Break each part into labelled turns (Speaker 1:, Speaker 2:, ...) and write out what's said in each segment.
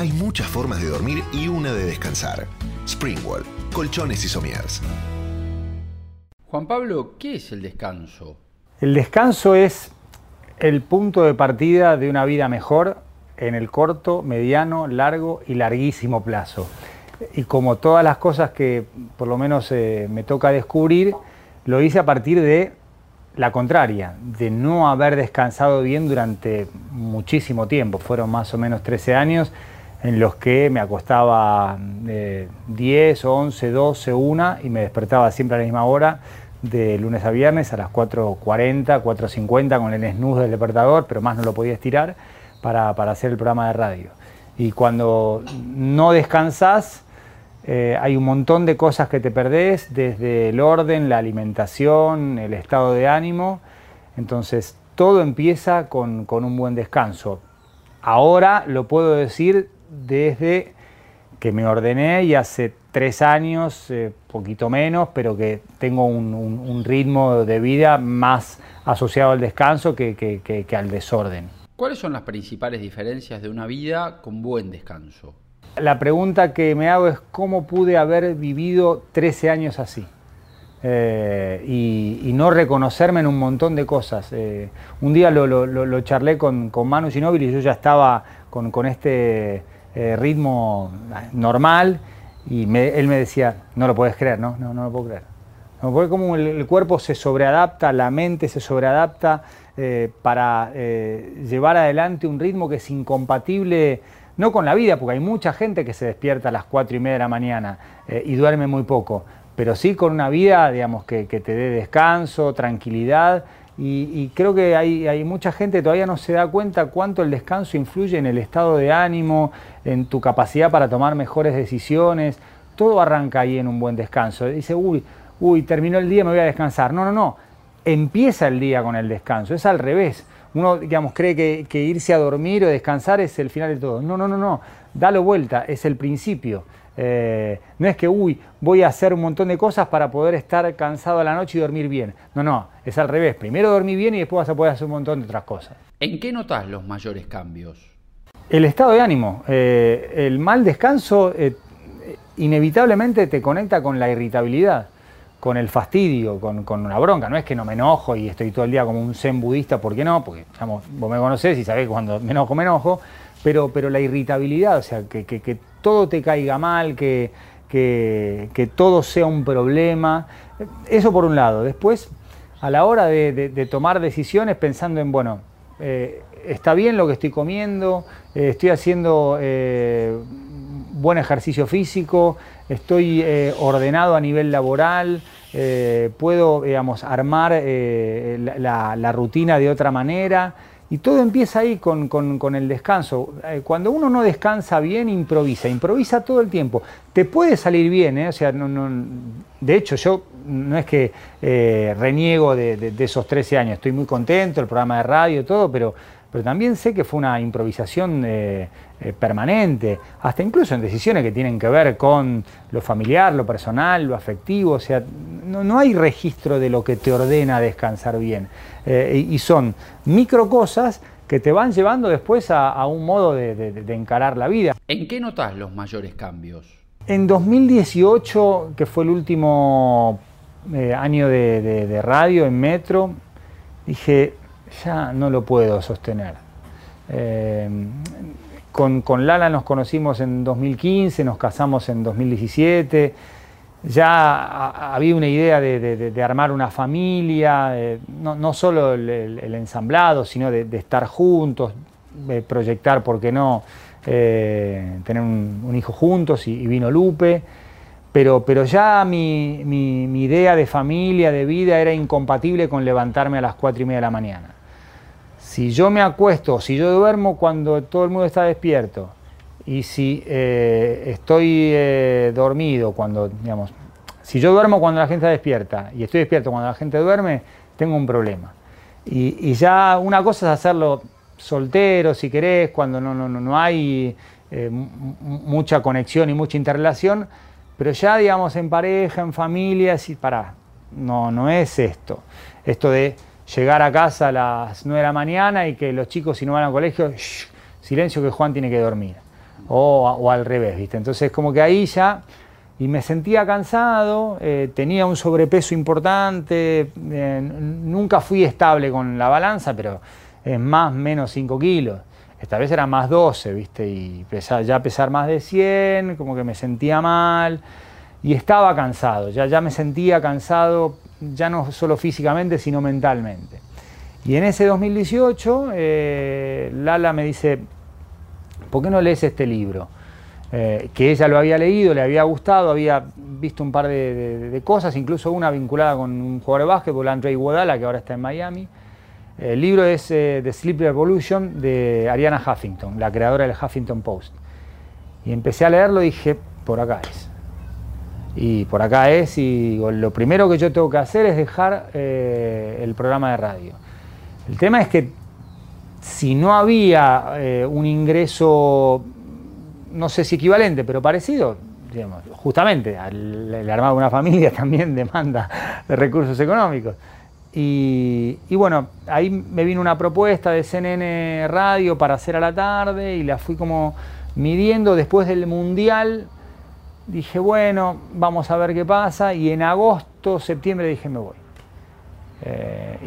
Speaker 1: Hay muchas formas de dormir y una de descansar. Springwall, colchones y somiers.
Speaker 2: Juan Pablo, ¿qué es el descanso?
Speaker 3: El descanso es el punto de partida de una vida mejor en el corto, mediano, largo y larguísimo plazo. Y como todas las cosas que por lo menos eh, me toca descubrir, lo hice a partir de la contraria, de no haber descansado bien durante muchísimo tiempo. Fueron más o menos 13 años en los que me acostaba 10, 11, 12, 1 y me despertaba siempre a la misma hora, de lunes a viernes a las 4.40, 4.50 con el snooze del despertador, pero más no lo podía estirar para, hacer el programa de radio. Y cuando no descansas, eh, hay un montón de cosas que te perdés, desde el orden, la alimentación, el estado de ánimo. Entonces, todo empieza con, con un buen descanso. Ahora lo puedo decir desde que me ordené y hace tres años, eh, poquito menos, pero que tengo un, ritmo de vida más asociado al descanso que, al desorden.
Speaker 2: ¿Cuáles son las principales diferencias de una vida con buen descanso?
Speaker 3: La pregunta que me hago es cómo pude haber vivido 13 años así. Eh, y, no reconocerme en un montón de cosas. Eh, un día lo, charlé con, con Manu Ginóbili y yo ya estaba con, con este eh, ritmo normal y él me decía, no lo puedes creer, ¿no? No, no lo puedo creer. No, porque como el, cuerpo se sobreadapta, la mente se sobreadapta eh, para eh, llevar adelante un ritmo que es incompatible, no con la vida, porque hay mucha gente que se despierta a las 4 y media de la mañana y duerme muy poco, pero sí con una vida, digamos, que te dé descanso, tranquilidad y, creo que hay, mucha gente que todavía no se da cuenta cuánto el descanso influye en el estado de ánimo, en tu capacidad para tomar mejores decisiones. Todo arranca ahí en un buen descanso. Dice, uy, uy, terminó el día, me voy a descansar. No, no, no. Empieza el día con el descanso. Es al revés. Uno, digamos, cree que, que irse a dormir o descansar es el final de todo. No, no, no, no. Dalo vuelta, es el principio. Eh, no es que, uy, voy a hacer un montón de cosas para poder estar cansado a la noche y dormir bien. No, no, es al revés. Primero dormir bien y después vas a poder hacer un montón de otras cosas.
Speaker 2: ¿En qué notas los mayores cambios?
Speaker 3: El estado de ánimo. Eh, el mal descanso eh, inevitablemente te conecta con la irritabilidad, con el fastidio, con, con, una bronca. No es que no me enojo y estoy todo el día como un zen budista, ¿por qué no? Porque digamos, vos me conocés y sabés que cuando me enojo, me enojo. Pero, pero la irritabilidad, o sea, que, que, que todo te caiga mal, que, que, todo sea un problema. Eso por un lado. Después, a la hora de, tomar decisiones pensando en, bueno, eh, está bien lo que estoy comiendo, eh, estoy haciendo eh, buen ejercicio físico, estoy ordenado a nivel laboral, puedo, digamos, armar la rutina de otra manera. Y todo empieza ahí con, el descanso. Eh, cuando uno no descansa bien, improvisa, improvisa todo el tiempo. Te puede salir bien, ¿eh? o sea, no, de hecho yo no es que eh, reniego de, esos 13 años, estoy muy contento, el programa de radio, todo, pero pero también sé que fue una improvisación eh, eh, permanente, hasta incluso en decisiones que tienen que ver con lo familiar, lo personal, lo afectivo, o sea, no, hay registro de lo que te ordena descansar bien. Eh, y son micro cosas que te van llevando después a, un modo de, encarar la vida.
Speaker 2: ¿En qué notas los mayores cambios?
Speaker 3: En 2018, que fue el último año de radio en Metro, dije, ya no lo puedo sostener. Eh, con, Lala nos conocimos en 2015, nos casamos en 2017, ya había una idea de, armar una familia, no, solo el, ensamblado, sino de, estar juntos, proyectar, ¿por qué no?, eh, tener un, hijo juntos y, vino Lupe. Pero, pero ya mi, mi, idea de familia, de vida, era incompatible con levantarme a las cuatro y media de la mañana. Si yo me acuesto, si yo duermo cuando todo el mundo está despierto, y si eh, estoy eh, dormido cuando, digamos, si yo duermo cuando la gente está despierta y estoy despierto cuando la gente duerme, tengo un problema. Y, ya una cosa es hacerlo soltero, si querés, cuando no, no, no hay eh, mucha conexión y mucha interrelación, pero ya, digamos, en pareja, en familia, si, pará, no, no es esto. Esto de llegar a casa a las 9 de la mañana y que los chicos si no van al colegio, silencio que Juan tiene que dormir. o, al revés, ¿viste? Entonces como que ahí ya, y me sentía cansado, eh, tenía un sobrepeso importante, eh, nunca fui estable con la balanza, pero es más menos 5 kilos. Esta vez era más 12, ¿viste? Y ya pesar más de 100, como que me sentía mal y estaba cansado, ya, ya me sentía cansado, ya no solo físicamente, sino mentalmente. Y en ese 2018, eh, Lala me dice, ¿por qué no lees este libro? Eh, que ella lo había leído, le había gustado, había visto un par de, cosas, incluso una vinculada con un jugador de básquetbol, Andre Iguodala, que ahora está en Miami. El libro es eh, The Sleep Revolution de Ariana Huffington, la creadora del Huffington Post. Y empecé a leerlo y dije, por acá es. Y por acá es, y lo primero que yo tengo que hacer es dejar el programa de radio. El tema es que si no había eh, un ingreso, no sé si equivalente, pero parecido, digamos, justamente el, armado de una familia también demanda de recursos económicos. Y, bueno, ahí me vino una propuesta de CNN Radio para hacer a la tarde y la fui como midiendo después del Mundial. Dije, bueno, vamos a ver qué pasa. Y en agosto, septiembre dije, me voy. Eh,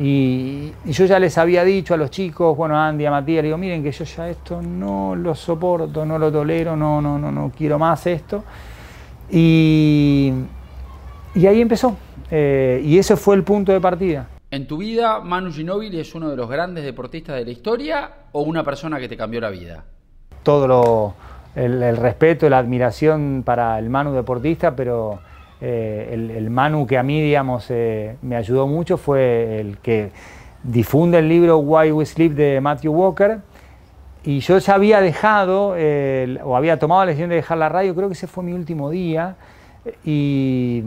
Speaker 3: y, yo ya les había dicho a los chicos, bueno, a Andy, a Matías, digo, miren que yo ya esto no lo soporto, no lo tolero, no, no, no, no quiero más esto. Y, y ahí empezó. Eh, y ese fue el punto de partida.
Speaker 2: ¿En tu vida Manu Ginóbili es uno de los grandes deportistas de la historia o una persona que te cambió la vida?
Speaker 3: Todo lo, el, el respeto, la admiración para el Manu deportista, pero eh, el, Manu que a mí, digamos, eh, me ayudó mucho fue el que difunde el libro Why We Sleep de Matthew Walker. Y yo ya había dejado, o había tomado la decisión de dejar la radio, creo que ese fue mi último día, y,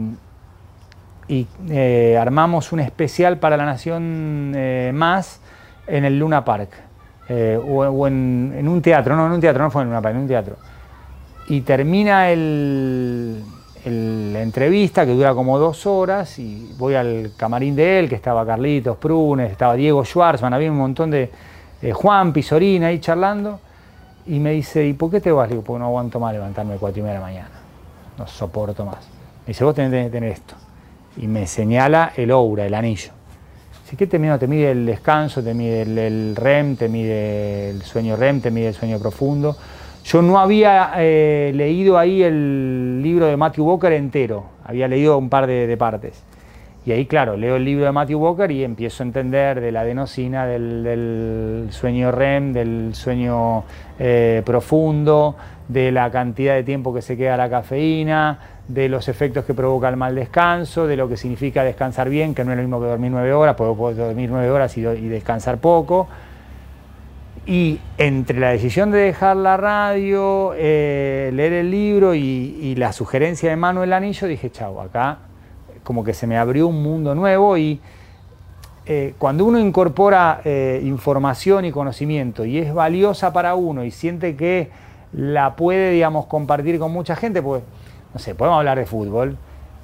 Speaker 3: eh, armamos un especial para la Nación Más en el Luna Park, o, en, un teatro, no, en un teatro, no fue en Park, en un teatro. Y termina el, la entrevista que dura como dos horas y voy al camarín de él, que estaba Carlitos Prunes, estaba Diego Schwarzman, había un montón de Juan Pisorina ahí charlando y me dice, ¿y por qué te vas? Le digo, porque no aguanto más levantarme a cuatro y media de la mañana, no soporto más. Me dice, vos tenés que tener esto. Y me señala el aura, el anillo. Dice, ¿qué te mide? Te mide el descanso, te mide el REM, te mide el sueño REM, te mide el sueño profundo yo no había eh, leído ahí el libro de Matthew Walker entero, había leído un par de, partes. Y ahí, claro, leo el libro de Matthew Walker y empiezo a entender de la adenosina, del, sueño REM, del sueño eh, profundo, de la cantidad de tiempo que se queda la cafeína, de los efectos que provoca el mal descanso, de lo que significa descansar bien, que no es lo mismo que dormir nueve horas, puedo, dormir nueve horas y descansar poco. Y entre la decisión de dejar la radio, eh, leer el libro y, la sugerencia de Manuel Anillo, dije, chau, acá como que se me abrió un mundo nuevo y eh, cuando uno incorpora eh, información y conocimiento y es valiosa para uno y siente que la puede, digamos, compartir con mucha gente, pues, no sé, podemos hablar de fútbol,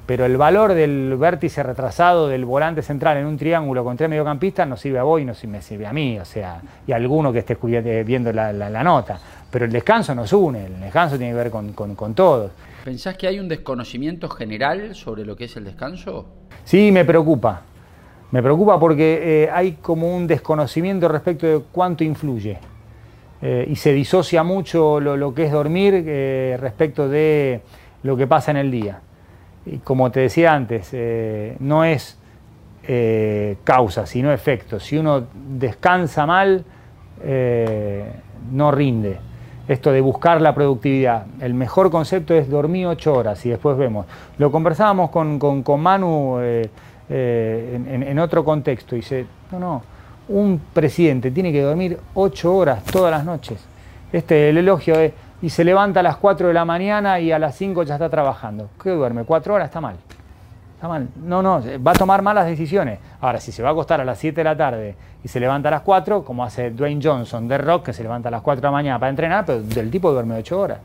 Speaker 3: pero el valor del vértice retrasado del volante central en un triángulo con tres mediocampistas no sirve a vos y no me sirve a mí, o sea, y a alguno que esté viendo la, nota. Pero el descanso nos une, el descanso tiene que ver con, con, todos.
Speaker 2: ¿Pensás que hay un desconocimiento general sobre lo que es el descanso?
Speaker 3: Sí, me preocupa. Me preocupa porque eh, hay como un desconocimiento respecto de cuánto influye. Eh, y se disocia mucho lo, que es dormir eh, respecto de lo que pasa en el día. Y como te decía antes, eh, no es eh, causa, sino efecto. Si uno descansa mal, eh, no rinde. Esto de buscar la productividad. El mejor concepto es dormir ocho horas y después vemos. Lo conversábamos con, con, Manu en, otro contexto. Dice, no, no, un presidente tiene que dormir ocho horas todas las noches. Este, el elogio es, y se levanta a las 4 de la mañana y a las 5 ya está trabajando. ¿Qué duerme? ¿4 horas? Está mal. Está mal. No, no, va a tomar malas decisiones. Ahora, si se va a acostar a las 7 de la tarde y se levanta a las 4, como hace Dwayne Johnson de Rock, que se levanta a las 4 de la mañana para entrenar, pero del tipo duerme 8 horas.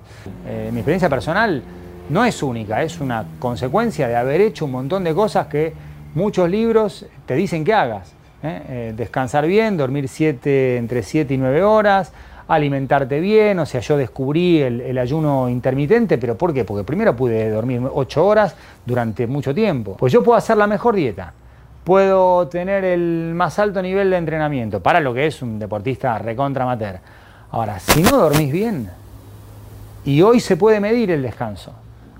Speaker 3: Eh, mi experiencia personal no es única, es una consecuencia de haber hecho un montón de cosas que muchos libros te dicen que hagas. ¿eh? Eh, descansar bien, dormir siete, entre 7 y 9 horas, alimentarte bien, o sea, yo descubrí el, ayuno intermitente, pero ¿por qué? Porque primero pude dormir 8 horas durante mucho tiempo. Pues yo puedo hacer la mejor dieta, puedo tener el más alto nivel de entrenamiento, para lo que es un deportista recontra amateur. Ahora, si no dormís bien, y hoy se puede medir el descanso,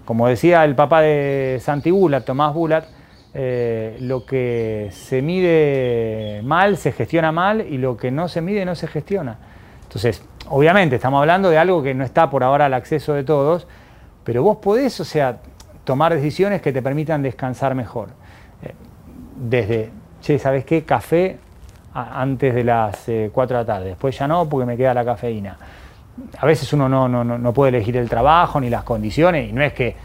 Speaker 3: como decía el papá de Santi Bulat, Tomás Bulat, eh, lo que se mide mal se gestiona mal y lo que no se mide no se gestiona. Entonces, obviamente estamos hablando de algo que no está por ahora al acceso de todos, pero vos podés, o sea, tomar decisiones que te permitan descansar mejor. Eh, desde, che, ¿sabes qué? Café antes de las 4 eh, de la tarde, después ya no porque me queda la cafeína. A veces uno no, no, no puede elegir el trabajo ni las condiciones y no es que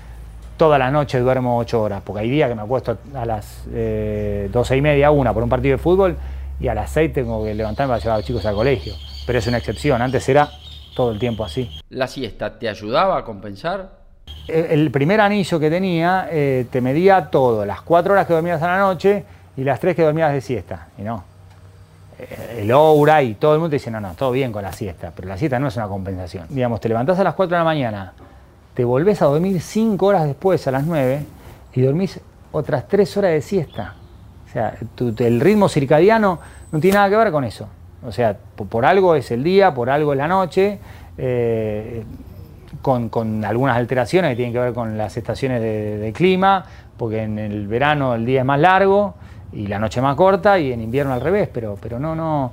Speaker 3: toda la noche duermo 8 horas, porque hay días que me acuesto a las eh, 12 y media, una por un partido de fútbol y a las 6 tengo que levantarme para llevar a los chicos al colegio pero es una excepción. Antes era todo el tiempo así.
Speaker 2: ¿La siesta te ayudaba a compensar?
Speaker 3: El primer anillo que tenía eh, te medía todo, las cuatro horas que dormías a la noche y las tres que dormías de siesta. Y no. Eh, el aura y todo el mundo te dice, no, no, todo bien con la siesta, pero la siesta no es una compensación. Digamos, te levantás a las 4 de la mañana, te volvés a dormir cinco horas después, a las 9, y dormís otras tres horas de siesta. O sea, el ritmo circadiano no tiene nada que ver con eso. O sea, por, algo es el día, por algo es la noche, eh, con, algunas alteraciones que tienen que ver con las estaciones de, clima, porque en el verano el día es más largo y la noche más corta y en invierno al revés, pero, pero no, no,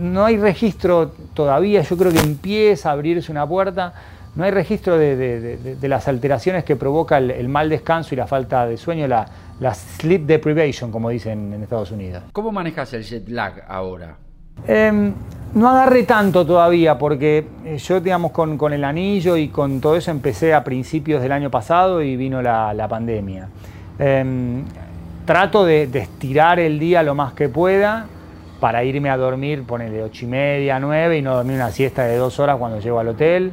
Speaker 3: no hay registro todavía, yo creo que empieza a abrirse una puerta, no hay registro de, las alteraciones que provoca el, mal descanso y la falta de sueño, la, la sleep deprivation, como dicen en Estados Unidos.
Speaker 2: ¿Cómo manejas el jet lag ahora?
Speaker 3: Em, no agarré tanto todavía porque eh, yo, digamos, con, el anillo y con todo eso empecé a principios del año pasado y vino la, pandemia. Em, trato de, estirar el día lo más que pueda para irme a dormir, de ocho y media, nueve y no dormir una siesta de dos horas cuando llego al hotel.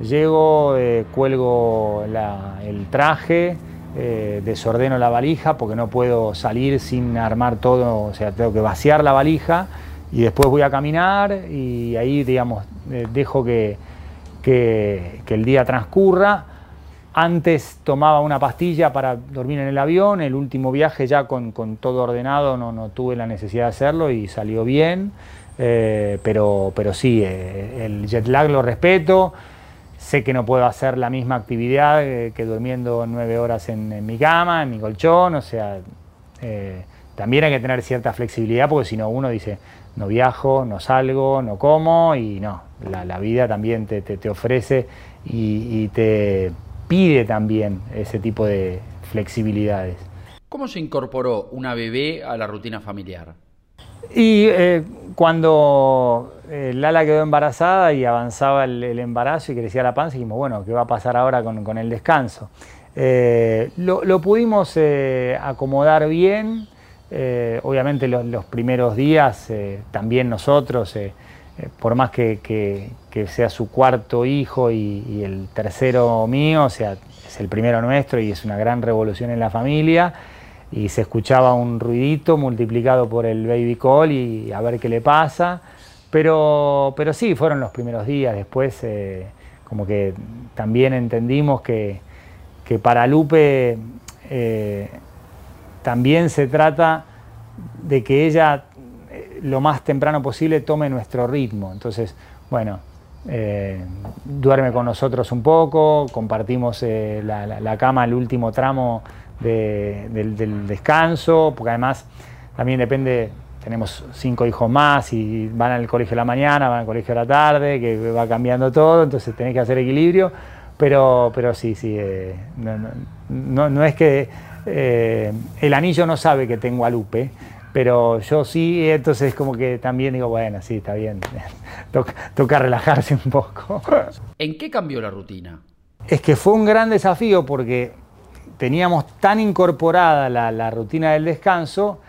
Speaker 3: Llego, eh, cuelgo el traje, eh, desordeno la valija porque no puedo salir sin armar todo, o sea, tengo que vaciar la valija y después voy a caminar y ahí, digamos, eh, dejo que, que, el día transcurra. Antes tomaba una pastilla para dormir en el avión, el último viaje ya con, con todo ordenado no, no, tuve la necesidad de hacerlo y salió bien, eh, pero, pero sí, eh, el jet lag lo respeto, sé que no puedo hacer la misma actividad que durmiendo nueve horas en, en, mi cama, en mi colchón, o sea, también hay que tener cierta flexibilidad porque si no uno dice, no viajo, no salgo, no como y no, la, vida también te, ofrece y, te pide también ese tipo de flexibilidades.
Speaker 2: ¿Cómo se incorporó una bebé a la rutina familiar?
Speaker 3: Y eh, cuando eh, Lala quedó embarazada y avanzaba el, embarazo y crecía la panza, dijimos, bueno, ¿qué va a pasar ahora con, el descanso? Eh, lo, pudimos acomodar bien, eh, obviamente los, primeros días, eh, también nosotros, eh, por más que, sea su cuarto hijo y, el tercero mío, o sea, es el primero nuestro y es una gran revolución en la familia, y se escuchaba un ruidito multiplicado por el baby call y a ver qué le pasa, pero, pero sí, fueron los primeros días, después como que también entendimos que, que para Lupe también se trata de que ella eh, lo más temprano posible tome nuestro ritmo. Entonces, bueno, eh, duerme con nosotros un poco, compartimos eh, la, cama, el último tramo del, descanso, porque además también depende, tenemos cinco hijos más y van al colegio de la mañana, van al colegio de la tarde, que va cambiando todo, entonces tenés que hacer equilibrio, pero, pero sí, sí, no es que eh, el anillo no sabe que tengo a Lupe, pero yo sí, entonces como que también digo, bueno, sí, está bien, toca, relajarse un poco.
Speaker 2: ¿En qué cambió la rutina?
Speaker 3: Es que fue un gran desafío porque teníamos tan incorporada la, rutina del descanso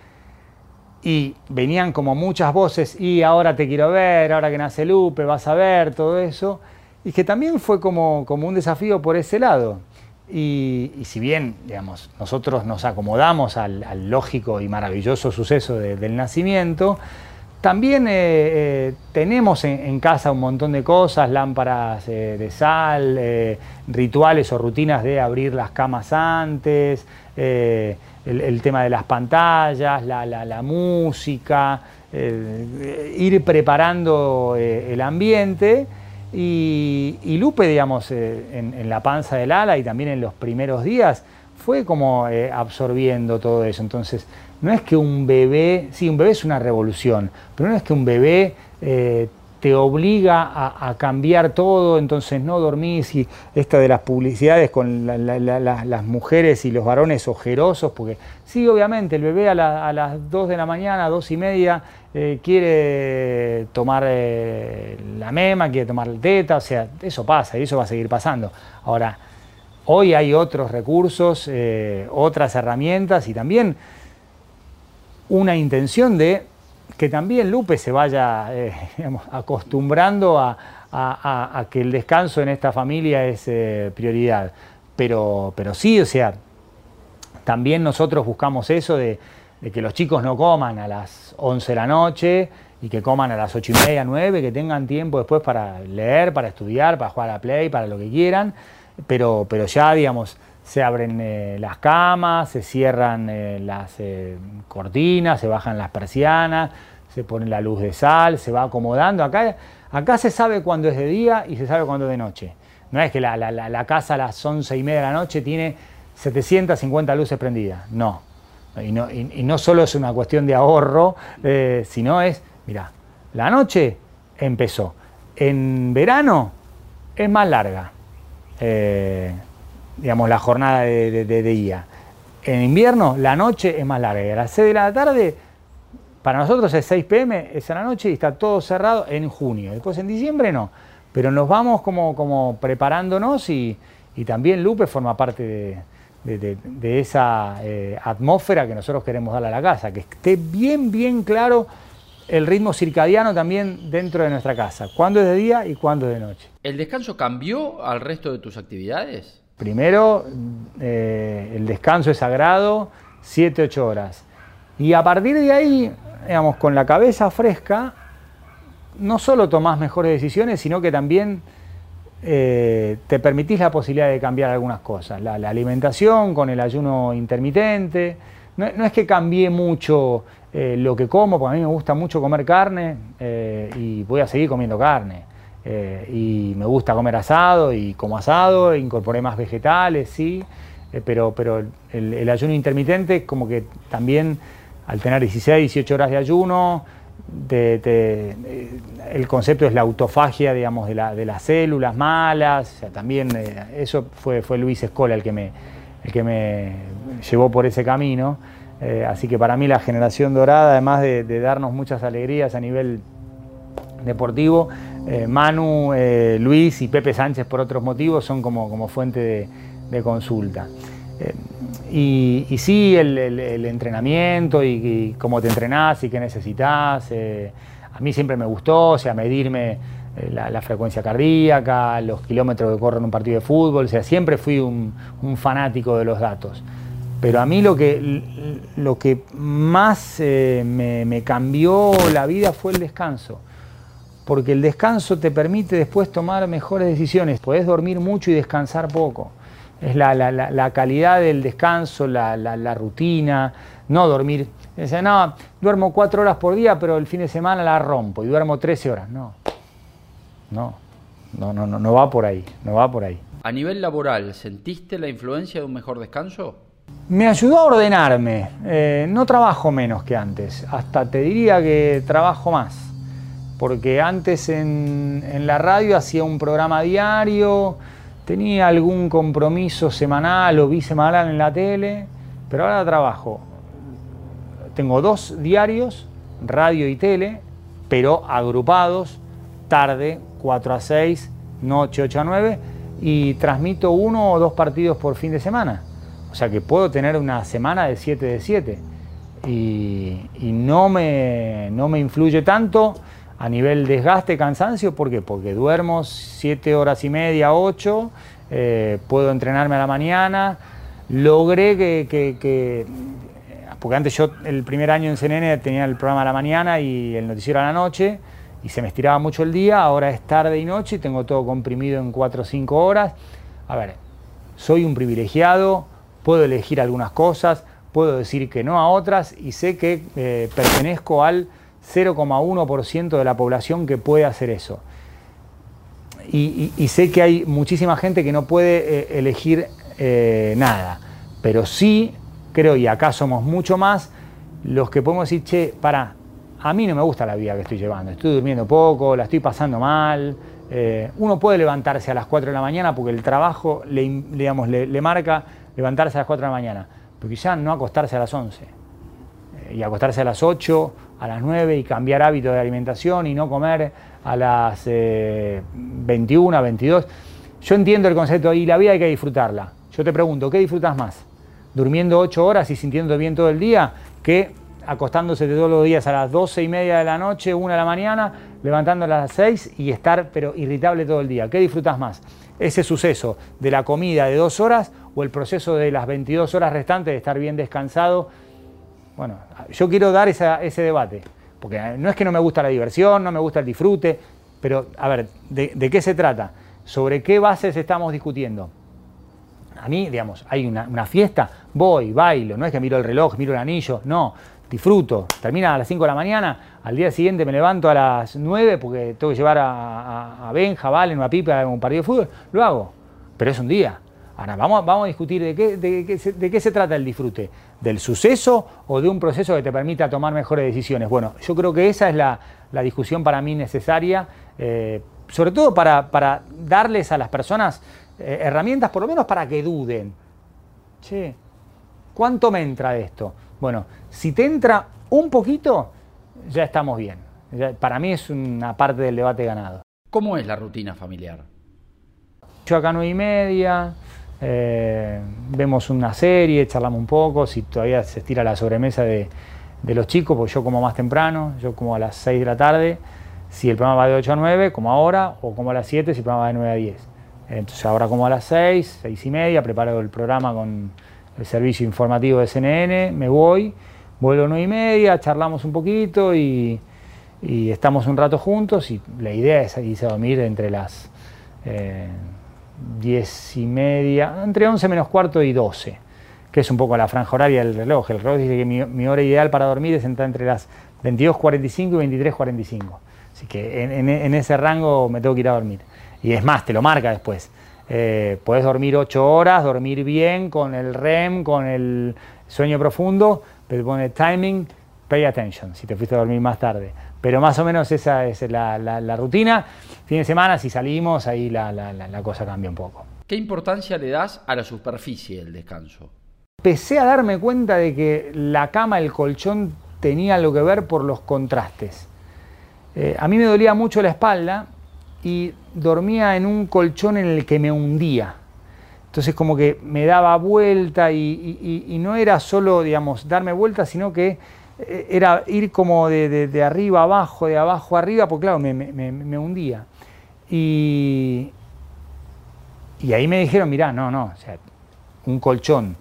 Speaker 3: y venían como muchas voces y ahora te quiero ver, ahora que nace Lupe, vas a ver, todo eso, y que también fue como, como un desafío por ese lado. Y, si bien, digamos, nosotros nos acomodamos al, lógico y maravilloso suceso del nacimiento, también eh, eh, tenemos en, casa un montón de cosas, lámparas eh, de sal, rituales o rutinas de abrir las camas antes, el, tema de las pantallas, la, música, ir preparando el ambiente. Y, Lupe, digamos, en, en, la panza del ala y también en los primeros días, fue como absorbiendo todo eso. Entonces, no es que un bebé, sí, un bebé es una revolución, pero no es que un bebé eh, te obliga a, cambiar todo, entonces no dormís y esta de las publicidades con las mujeres y los varones ojerosos, porque sí, obviamente el bebé a, las 2 de la mañana, 2 y media, eh, quiere tomar eh, la mema, quiere tomar la teta, o sea, eso pasa y eso va a seguir pasando. Ahora, hoy hay otros recursos, otras herramientas y también una intención de que también Lupe se vaya eh, acostumbrando a, que el descanso en esta familia es eh, prioridad. Pero, pero sí, o sea, también nosotros buscamos eso de, que los chicos no coman a las 11 de la noche y que coman a las 8 y media, 9, que tengan tiempo después para leer, para estudiar, para jugar a play, para lo que quieran, pero, pero ya, digamos, se abren eh, las camas, se cierran eh, las eh, cortinas, se bajan las persianas, se pone la luz de sal, se va acomodando. Acá, acá se sabe cuándo es de día y se sabe cuándo es de noche. No es que la, casa a las once y media de la noche tiene 750 luces prendidas, no. Y no, y, no solo es una cuestión de ahorro, sino es, mira, la noche empezó. En verano es más larga digamos, la jornada de, día. En invierno, la noche es más larga. A las 6 de la tarde, para nosotros es 6 pm, es a la noche y está todo cerrado en junio. Después en diciembre no. Pero nos vamos como, como preparándonos y, también Lupe forma parte de, esa eh, atmósfera que nosotros queremos darle a la casa, que esté bien, bien claro el ritmo circadiano también dentro de nuestra casa, cuándo es de día y cuándo es de noche.
Speaker 2: ¿El descanso cambió al resto de tus actividades?
Speaker 3: Primero, eh, el descanso es sagrado, 7-8 horas. Y a partir de ahí, digamos, con la cabeza fresca, no solo tomás mejores decisiones, sino que también eh, te permitís la posibilidad de cambiar algunas cosas. La, alimentación con el ayuno intermitente. No, es que cambie mucho eh, lo que como, porque a mí me gusta mucho comer carne y voy a seguir comiendo carne. Eh, y me gusta comer asado y como asado, incorporé más vegetales, sí, eh, pero, pero el, ayuno intermitente como que también al tener 16, 18 horas de ayuno, eh, el concepto es la autofagia, digamos, de, las células malas, también eso fue, fue Luis Escola el que me, el que me llevó por ese camino. así que para mí la generación dorada, además de, darnos muchas alegrías a nivel deportivo, eh, Manu, eh, Luis y Pepe Sánchez por otros motivos son como, como fuente de, consulta. Eh, y, sí, el, entrenamiento y, cómo te entrenás y qué necesitas. a mí siempre me gustó, o sea, medirme la, frecuencia cardíaca, los kilómetros que corro en un partido de fútbol, o sea, siempre fui un, fanático de los datos. Pero a mí lo que, lo que más me, me cambió la vida fue el descanso porque el descanso te permite después tomar mejores decisiones. Podés dormir mucho y descansar poco. Es la, calidad del descanso, la, rutina, no dormir. Dice, no, duermo cuatro horas por día, pero el fin de semana la rompo y duermo 13 horas. No, no, no, no, no, no va por ahí, no va por ahí.
Speaker 2: A nivel laboral, ¿sentiste la influencia de un mejor descanso?
Speaker 3: Me ayudó a ordenarme. Eh, no trabajo menos que antes. Hasta te diría que trabajo más porque antes en, la radio hacía un programa diario, tenía algún compromiso semanal o bisemanal en la tele, pero ahora trabajo. Tengo dos diarios, radio y tele, pero agrupados, tarde, 4 a 6, noche 8 a 9, y transmito uno o dos partidos por fin de semana. O sea que puedo tener una semana de 7 de 7. Y, no, me, no me influye tanto a nivel desgaste, cansancio, ¿por qué? Porque duermo siete horas y media, ocho, eh, puedo entrenarme a la mañana, logré que, porque antes yo el primer año en CNN tenía el programa a la mañana y el noticiero a la noche, y se me estiraba mucho el día, ahora es tarde y noche y tengo todo comprimido en 4 o 5 horas. A ver, soy un privilegiado, puedo elegir algunas cosas, puedo decir que no a otras y sé que eh, pertenezco al 0,1% de la población que puede hacer eso. Y, sé que hay muchísima gente que no puede eh, elegir eh, nada, pero sí creo, y acá somos mucho más, los que podemos decir, che, para, a mí no me gusta la vida que estoy llevando, estoy durmiendo poco, la estoy pasando mal. Eh, uno puede levantarse a las 4 de la mañana porque el trabajo le, digamos, le, marca levantarse a las 4 de la mañana, pero quizá no acostarse a las 11 eh, y acostarse a las 8, a las 9 y cambiar hábitos de alimentación y no comer a las 21, eh, 22. Yo entiendo el concepto y la vida hay que disfrutarla. Yo te pregunto, ¿qué disfrutas más? ¿Durmiendo 8 horas y sintiéndote bien todo el día? que acostándose todos los días a las 12 y media de la noche, 1 de la mañana, levantando a las 6 y estar pero irritable todo el día. ¿Qué disfrutas más? ¿Ese suceso de la comida de dos horas o el proceso de las 22 horas restantes de estar bien descansado? Bueno, yo quiero dar ese debate, porque no es que no me gusta la diversión, no me gusta el disfrute, pero a ver, ¿de, qué se trata? ¿Sobre qué bases estamos discutiendo? A mí, digamos, hay una, fiesta, voy, bailo, no es que miro el reloj, miro el anillo, no disfruto. Termina a las 5 de la mañana, al día siguiente me levanto a las 9 porque tengo que llevar a, a, Benja, Valen, una pipa a un partido de fútbol, lo hago. Pero es un día. Ahora, vamos, a discutir de, qué, se trata el disfrute. ¿Del suceso o de un proceso que te permita tomar mejores decisiones? Bueno, yo creo que esa es la, discusión para mí necesaria, eh, sobre todo para, para, darles a las personas eh, herramientas, por lo menos para que duden. Che, ¿cuánto me entra de esto? Bueno, si te entra un poquito, ya estamos bien. para mí es una parte del debate ganado.
Speaker 2: ¿Cómo es la rutina familiar?
Speaker 3: Yo acá nueve y media, eh, vemos una serie, charlamos un poco, si todavía se estira la sobremesa de, los chicos, porque yo como más temprano, yo como a las 6 de la tarde, si el programa va de 8 a 9, como ahora, o como a las 7, si el programa va de 9 a 10. Entonces ahora como a las 6, 6 y media, preparo el programa con el servicio informativo de CNN, me voy, vuelvo a 9 y media, charlamos un poquito y, estamos un rato juntos y la idea es irse a dormir entre las eh, 10 y media, entre 11 menos cuarto y 12, que es un poco la franja horaria del reloj. El reloj dice que mi, hora ideal para dormir es entre las 22.45 y 23.45. Así que en ese rango me tengo que ir a dormir. Y es más, te lo marca después. Eh, puedes dormir 8 horas, dormir bien con el REM, con el sueño profundo, pero pone timing, pay attention, si te fuiste a dormir más tarde. Pero más o menos esa es la, rutina. Fin de semana, si salimos, ahí la, cosa cambia un poco.
Speaker 2: ¿Qué importancia le das a la superficie del descanso?
Speaker 3: Empecé a darme cuenta de que la cama, el colchón, tenía algo que ver por los contrastes. Eh, a mí me dolía mucho la espalda y dormía en un colchón en el que me hundía. Entonces como que me daba vuelta y, no era solo, digamos, darme vuelta, sino que era ir como de, arriba abajo, de abajo arriba, porque claro, me, hundía. Y, y ahí me dijeron, mirá, no, no, o sea, un colchón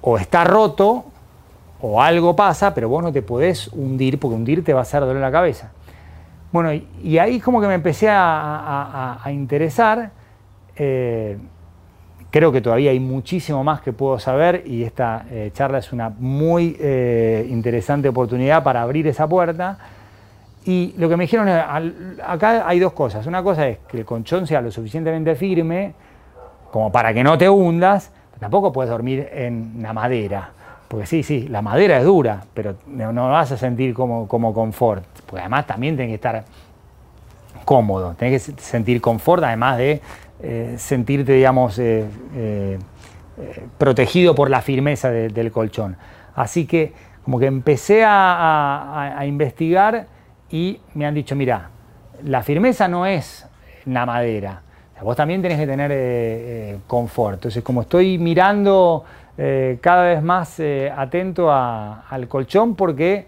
Speaker 3: o está roto o algo pasa, pero vos no te podés hundir, porque hundir te va a hacer doler la cabeza. Bueno, y, ahí como que me empecé a, interesar. Eh, creo que todavía hay muchísimo más que puedo saber y esta eh, charla es una muy eh, interesante oportunidad para abrir esa puerta. Y lo que me dijeron, acá hay dos cosas. Una cosa es que el colchón sea lo suficientemente firme como para que no te hundas, tampoco puedes dormir en la madera. Porque sí, sí, la madera es dura, pero no, vas a sentir como, como confort. Porque además también tenés que estar cómodo, tenés que sentir confort, además de eh, sentirte, digamos, eh, eh, protegido por la firmeza del colchón. Así que como que empecé a, investigar y me han dicho, mira, la firmeza no es la madera, vos también tenés que tener confort. Entonces, como estoy mirando cada vez más atento al colchón porque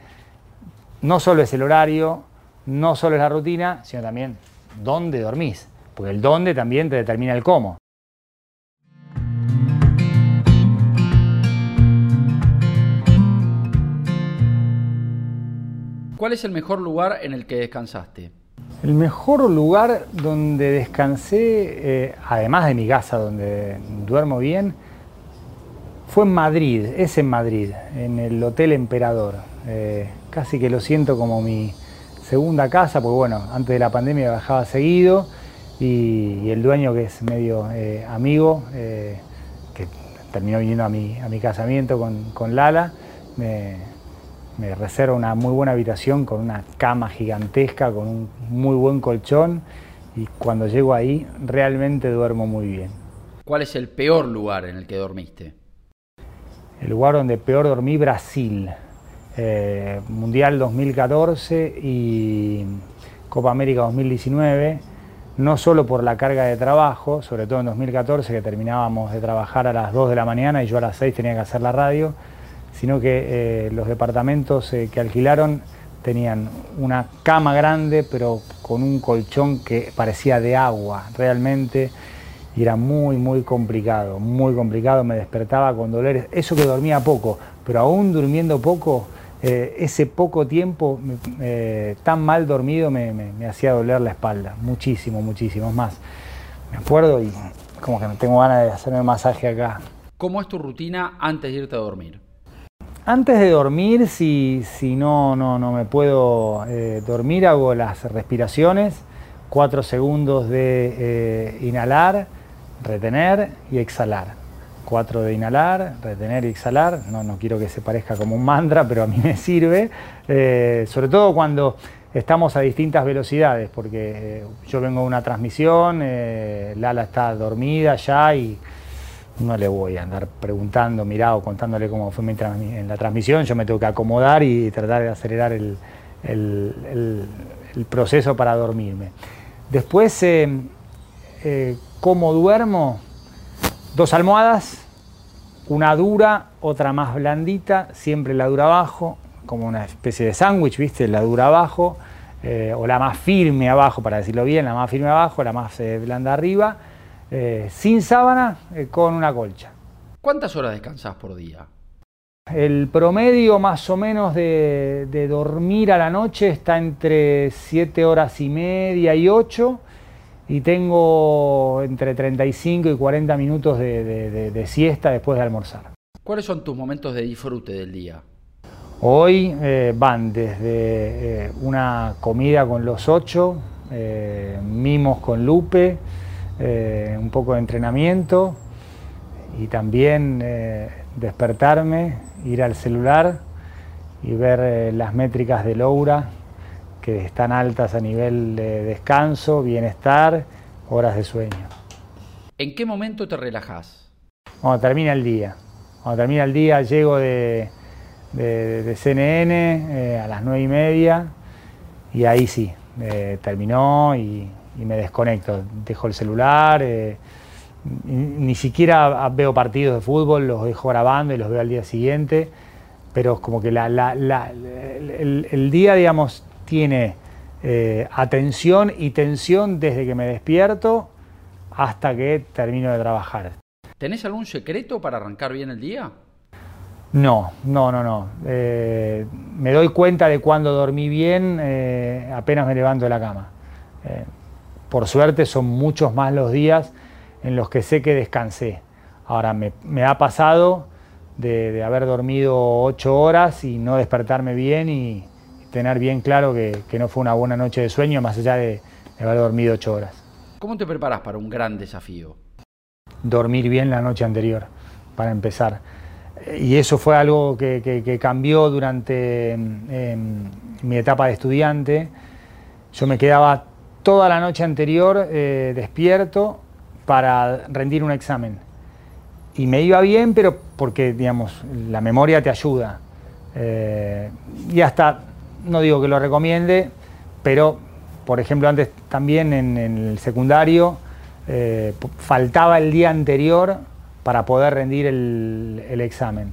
Speaker 3: no solo es el horario, no solo es la rutina, sino también dónde dormís, porque el dónde también te determina el cómo.
Speaker 2: ¿Cuál es el mejor lugar en el que descansaste?
Speaker 3: El mejor lugar donde descansé, eh, además de mi casa donde duermo bien, fue en Madrid, es en Madrid, en el Hotel Emperador. Eh, casi que lo siento como mi segunda casa, porque bueno, antes de la pandemia bajaba seguido y, el dueño que es medio eh, amigo, que terminó viniendo a mi, a mi casamiento con, con Lala, me, me reserva una muy buena habitación con una cama gigantesca, con un muy buen colchón y cuando llego ahí realmente duermo muy bien.
Speaker 2: ¿Cuál es el peor lugar en el que dormiste?
Speaker 3: El lugar donde peor dormí, Brasil. Eh, Mundial 2014 y Copa América 2019, no solo por la carga de trabajo, sobre todo en 2014 que terminábamos de trabajar a las 2 de la mañana y yo a las 6 tenía que hacer la radio, sino que eh, los departamentos eh, que alquilaron tenían una cama grande, pero con un colchón que parecía de agua realmente, y era muy, muy complicado, muy complicado, me despertaba con dolores, eso que dormía poco, pero aún durmiendo poco, eh, ese poco tiempo tan mal dormido me, me, hacía doler la espalda, muchísimo, muchísimo, más, me acuerdo y como que tengo ganas de hacerme masaje acá.
Speaker 2: ¿Cómo es tu rutina antes de irte a dormir?
Speaker 3: Antes de dormir, si, si no, no, no me puedo eh, dormir, hago las respiraciones, cuatro segundos de eh, inhalar, retener y exhalar. Cuatro de inhalar, retener y exhalar. No, no quiero que se parezca como un mantra, pero a mí me sirve, eh, sobre todo cuando estamos a distintas velocidades, porque yo vengo de una transmisión, Lala está dormida ya y no le voy a andar preguntando, mirado, contándole cómo fue en la transmisión, yo me tengo que acomodar y tratar de acelerar el, proceso para dormirme. Después, eh, eh, ¿cómo duermo? Dos almohadas, una dura, otra más blandita, siempre la dura abajo, como una especie de sándwich, ¿viste? La dura abajo, eh, o la más firme abajo, para decirlo bien, la más firme abajo, la más blanda arriba eh, sin sábana, eh, con una colcha.
Speaker 2: ¿Cuántas horas descansas por día?
Speaker 3: El promedio más o menos de, dormir a la noche está entre 7 horas y media y 8 y tengo entre 35 y 40 minutos de, siesta después de almorzar.
Speaker 2: ¿Cuáles son tus momentos de disfrute del día?
Speaker 3: Hoy eh, van desde una comida con los ocho, mimos con Lupe, eh, un poco de entrenamiento y también eh, despertarme, ir al celular y ver eh, las métricas de Laura que están altas a nivel de descanso, bienestar, horas de sueño.
Speaker 2: ¿En qué momento te relajas?
Speaker 3: Cuando termina el día. Cuando termina el día llego de, de, CNN a las nueve y media y ahí sí, terminó y y me desconecto. Dejo el celular, eh, ni siquiera veo partidos de fútbol, los dejo grabando y los veo al día siguiente, pero como que la, el, día, digamos, tiene eh, atención y tensión desde que me despierto hasta que termino de trabajar.
Speaker 2: ¿Tenés algún secreto para arrancar bien el día?
Speaker 3: No, no, no, no. Eh, me doy cuenta de cuando dormí bien apenas me levanto de la cama. Por suerte son muchos más los días en los que sé que descansé. Ahora me, ha pasado de, haber dormido ocho horas y no despertarme bien y, tener bien claro que, no fue una buena noche de sueño más allá de, haber dormido ocho horas.
Speaker 2: ¿Cómo te preparas para un gran desafío?
Speaker 3: Dormir bien la noche anterior, para empezar. Y eso fue algo que, cambió durante em, mi etapa de estudiante. Yo me quedaba toda la noche anterior eh, despierto para rendir un examen. Y me iba bien, pero porque, digamos, la memoria te ayuda. Eh, y hasta, no digo que lo recomiende, pero, por ejemplo, antes también en, el secundario, eh, faltaba el día anterior para poder rendir el, examen.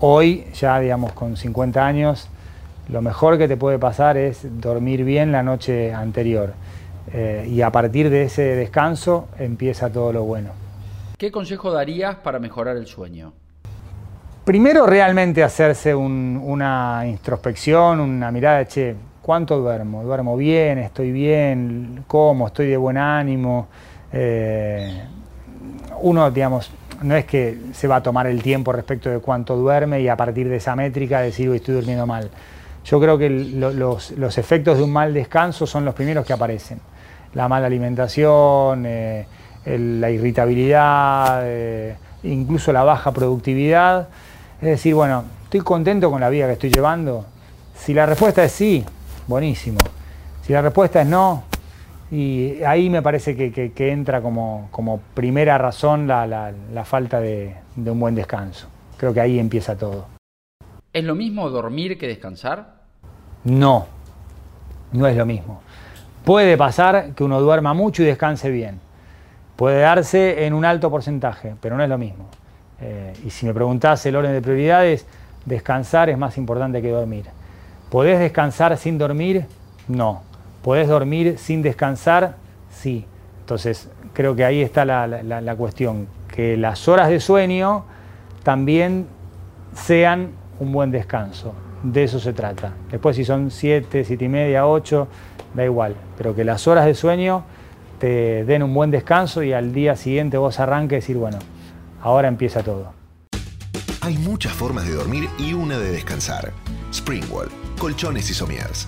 Speaker 3: Hoy, ya digamos, con 50 años, lo mejor que te puede pasar es dormir bien la noche anterior. Eh, y a partir de ese descanso empieza todo lo bueno.
Speaker 2: ¿Qué consejo darías para mejorar el sueño?
Speaker 3: Primero realmente hacerse una introspección, una mirada che, ¿cuánto duermo? ¿Duermo bien? ¿Estoy bien? ¿Cómo? ¿Estoy de buen ánimo? Eh, uno, digamos, no es que se va a tomar el tiempo respecto de cuánto duerme y a partir de esa métrica decir, estoy durmiendo mal. Yo creo que los, efectos de un mal descanso son los primeros que aparecen. La mala alimentación, eh, la irritabilidad, eh, incluso la baja productividad. Es decir, bueno, ¿estoy contento con la vida que estoy llevando? Si la respuesta es sí, buenísimo. Si la respuesta es no, y ahí me parece que, entra como, primera razón la, falta de, un buen descanso. Creo que ahí empieza todo.
Speaker 2: ¿Es lo mismo dormir que descansar?
Speaker 3: No, no es lo mismo. Puede pasar que uno duerma mucho y descanse bien. Puede darse en un alto porcentaje, pero no es lo mismo. Eh, y si me preguntás el orden de prioridades, descansar es más importante que dormir. ¿Podés descansar sin dormir? No. ¿Podés dormir sin descansar? Sí. Entonces, creo que ahí está la, cuestión, que las horas de sueño también sean un buen descanso. De eso se trata. Después si son 7, 7 y media, 8, da igual. Pero que las horas de sueño te den un buen descanso y al día siguiente vos arranques y decir, bueno, ahora empieza todo.
Speaker 1: Hay muchas formas de dormir y una de descansar. Springwall, colchones y somieres.